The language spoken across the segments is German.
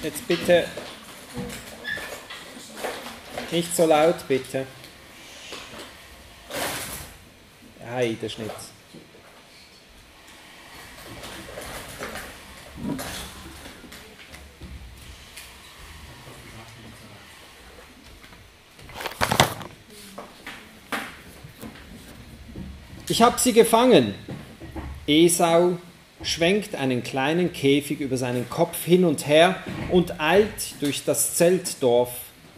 Jetzt bitte nicht so laut, bitte. Hey, der Schnitt. Ich habe sie gefangen. Esau schwenkt einen kleinen Käfig über seinen Kopf hin und her und eilt durch das Zeltdorf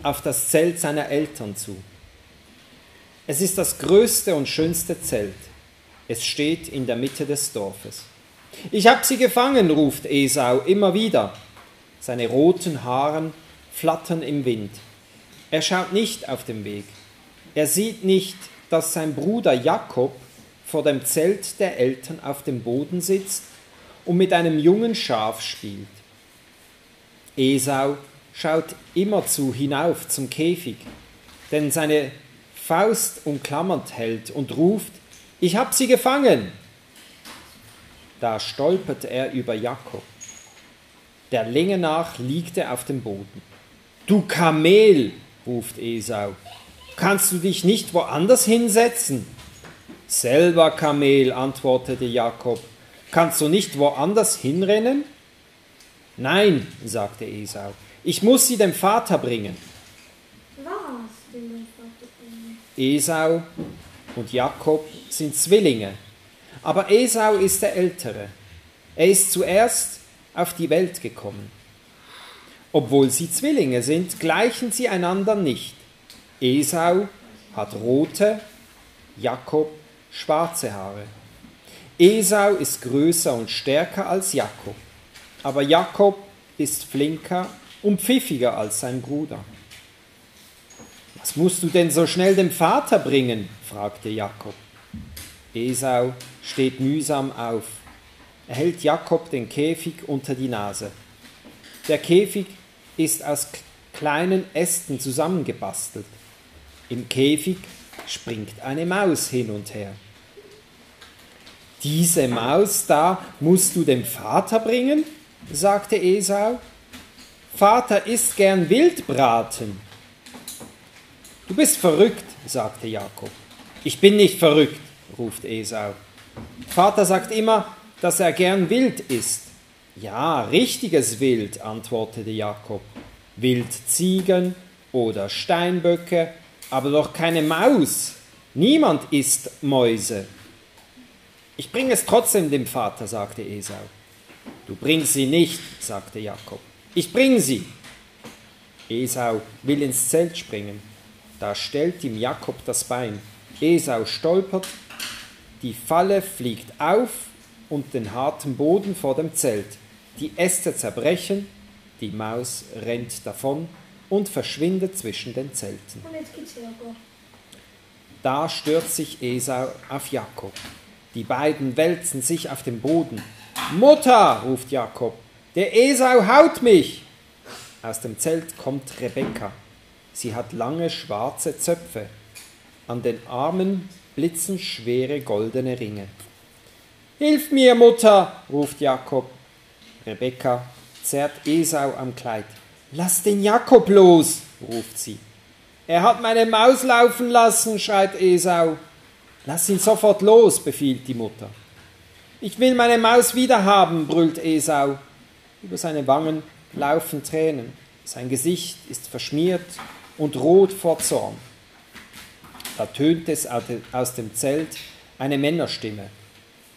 auf das Zelt seiner Eltern zu. Es ist das größte und schönste Zelt. Es steht in der Mitte des Dorfes. Ich habe sie gefangen, ruft Esau immer wieder. Seine roten Haaren flattern im Wind. Er schaut nicht auf den Weg. Er sieht nicht, dass sein Bruder Jakob vor dem Zelt der Eltern auf dem Boden sitzt und mit einem jungen Schaf spielt. Esau schaut immerzu hinauf zum Käfig, denn seine Faust umklammert hält und ruft, ich hab sie gefangen. Da stolpert er über Jakob. Der Länge nach liegt er auf dem Boden. Du Kamel, ruft Esau, kannst du dich nicht woanders hinsetzen? Selber Kamel, antwortete Jakob, kannst du nicht woanders hinrennen? Nein, sagte Esau, ich muss sie dem Vater bringen. Was dem Vater bringen? Esau und Jakob sind Zwillinge, aber Esau ist der Ältere. Er ist zuerst auf die Welt gekommen. Obwohl sie Zwillinge sind, gleichen sie einander nicht. Esau hat rote, Jakob schwarze Haare. Esau ist größer und stärker als Jakob, aber Jakob ist flinker und pfiffiger als sein Bruder. Was musst du denn so schnell dem Vater bringen? fragte Jakob. Esau steht mühsam auf. Er hält Jakob den Käfig unter die Nase. Der Käfig ist aus kleinen Ästen zusammengebastelt. Im Käfig springt eine Maus hin und her. Diese Maus da musst du dem Vater bringen? sagte Esau. Vater isst gern Wildbraten. Du bist verrückt, sagte Jakob. Ich bin nicht verrückt, ruft Esau. Vater sagt immer, dass er gern Wild isst. Ja, richtiges Wild, antwortete Jakob. Wildziegen oder Steinböcke aber doch keine Maus. Niemand isst Mäuse. Ich bringe es trotzdem dem Vater, sagte Esau. Du bringst sie nicht, sagte Jakob. Ich bring sie. Esau will ins Zelt springen. Da stellt ihm Jakob das Bein. Esau stolpert, die Falle fliegt auf und den harten Boden vor dem Zelt. Die Äste zerbrechen, die Maus rennt davon und verschwindet zwischen den Zelten. Da stürzt sich Esau auf Jakob. Die beiden wälzen sich auf den Boden. Mutter, ruft Jakob, der Esau haut mich. Aus dem Zelt kommt Rebekka. Sie hat lange schwarze Zöpfe. An den Armen blitzen schwere goldene Ringe. Hilf mir, Mutter, ruft Jakob. Rebekka zerrt Esau am Kleid. Lass den Jakob los, ruft sie. Er hat meine Maus laufen lassen, schreit Esau. Lass ihn sofort los, befiehlt die Mutter. Ich will meine Maus wiederhaben, brüllt Esau. Über seine Wangen laufen Tränen. Sein Gesicht ist verschmiert und rot vor Zorn. Da tönt es aus dem Zelt eine Männerstimme.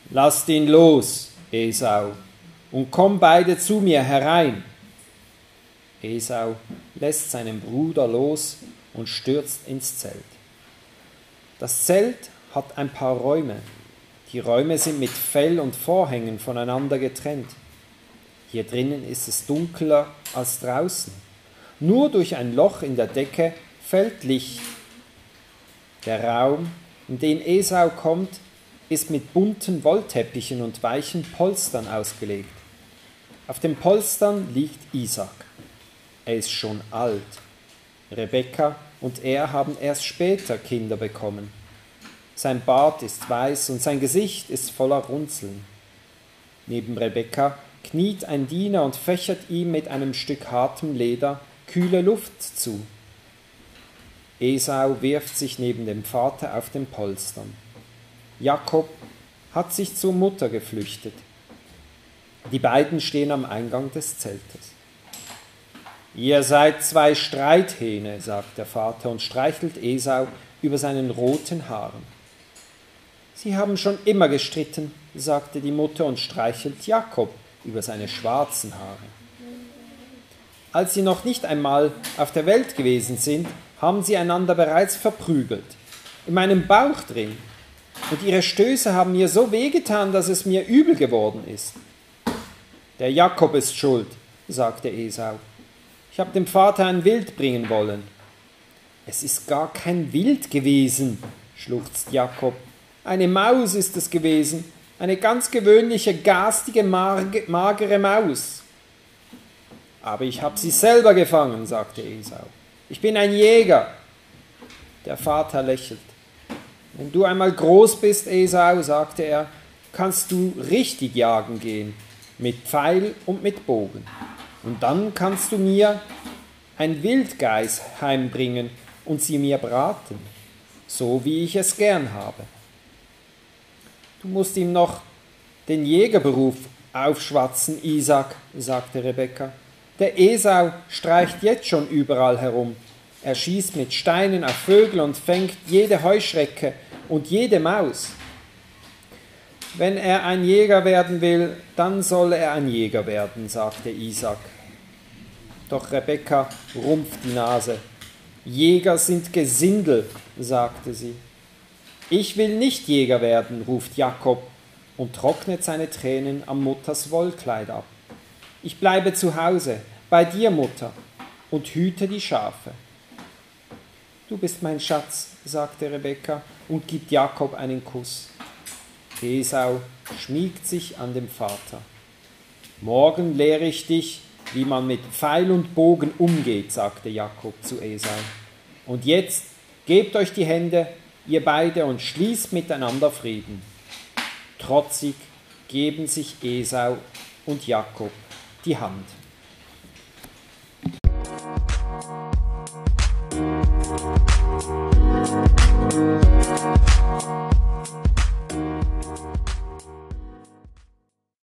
Lasst ihn los, Esau, und komm beide zu mir herein. Esau lässt seinen Bruder los und stürzt ins Zelt. Das Zelt hat ein paar Räume. Die Räume sind mit Fell und Vorhängen voneinander getrennt. Hier drinnen ist es dunkler als draußen. Nur durch ein Loch in der Decke fällt Licht. Der Raum, in den Esau kommt, ist mit bunten Wollteppichen und weichen Polstern ausgelegt. Auf den Polstern liegt Isaac. Er ist schon alt. Rebekka und er haben erst später Kinder bekommen. Sein Bart ist weiß und sein Gesicht ist voller Runzeln. Neben Rebekka kniet ein Diener und fächert ihm mit einem Stück hartem Leder kühle Luft zu. Esau wirft sich neben dem Vater auf den Polstern. Jakob hat sich zur Mutter geflüchtet. Die beiden stehen am Eingang des Zeltes. Ihr seid zwei Streithähne, sagt der Vater und streichelt Esau über seinen roten Haaren. Sie haben schon immer gestritten, sagte die Mutter und streichelt Jakob über seine schwarzen Haare. Als sie noch nicht einmal auf der Welt gewesen sind, haben sie einander bereits verprügelt. In meinem Bauch drin. Und ihre Stöße haben mir so wehgetan, dass es mir übel geworden ist. Der Jakob ist schuld, sagte Esau. Ich habe dem Vater ein Wild bringen wollen. Es ist gar kein Wild gewesen, schluchzt Jakob. Eine Maus ist es gewesen, eine ganz gewöhnliche, garstige, magere Maus. Aber ich habe sie selber gefangen, sagte Esau. Ich bin ein Jäger. Der Vater lächelt. Wenn du einmal groß bist, Esau, sagte er, kannst du richtig jagen gehen, mit Pfeil und mit Bogen. Und dann kannst du mir ein Wildgeiß heimbringen und sie mir braten, so wie ich es gern habe. Du musst ihm noch den Jägerberuf aufschwatzen, Isaac, sagte Rebekka. Der Esau streicht jetzt schon überall herum. Er schießt mit Steinen auf Vögel und fängt jede Heuschrecke und jede Maus. Wenn er ein Jäger werden will, dann soll er ein Jäger werden, sagte Isaac. Doch Rebekka rumpft die Nase. Jäger sind Gesindel, sagte sie. Ich will nicht Jäger werden, ruft Jakob und trocknet seine Tränen am Mutters Wollkleid ab. Ich bleibe zu Hause, bei dir, Mutter, und hüte die Schafe. Du bist mein Schatz, sagte Rebekka und gibt Jakob einen Kuss. Esau schmiegt sich an dem Vater. Morgen lehre ich dich, wie man mit Pfeil und Bogen umgeht, sagte Jakob zu Esau. Und jetzt gebt euch die Hände, ihr beide, und schließt miteinander Frieden. Trotzig geben sich Esau und Jakob die Hand. Musik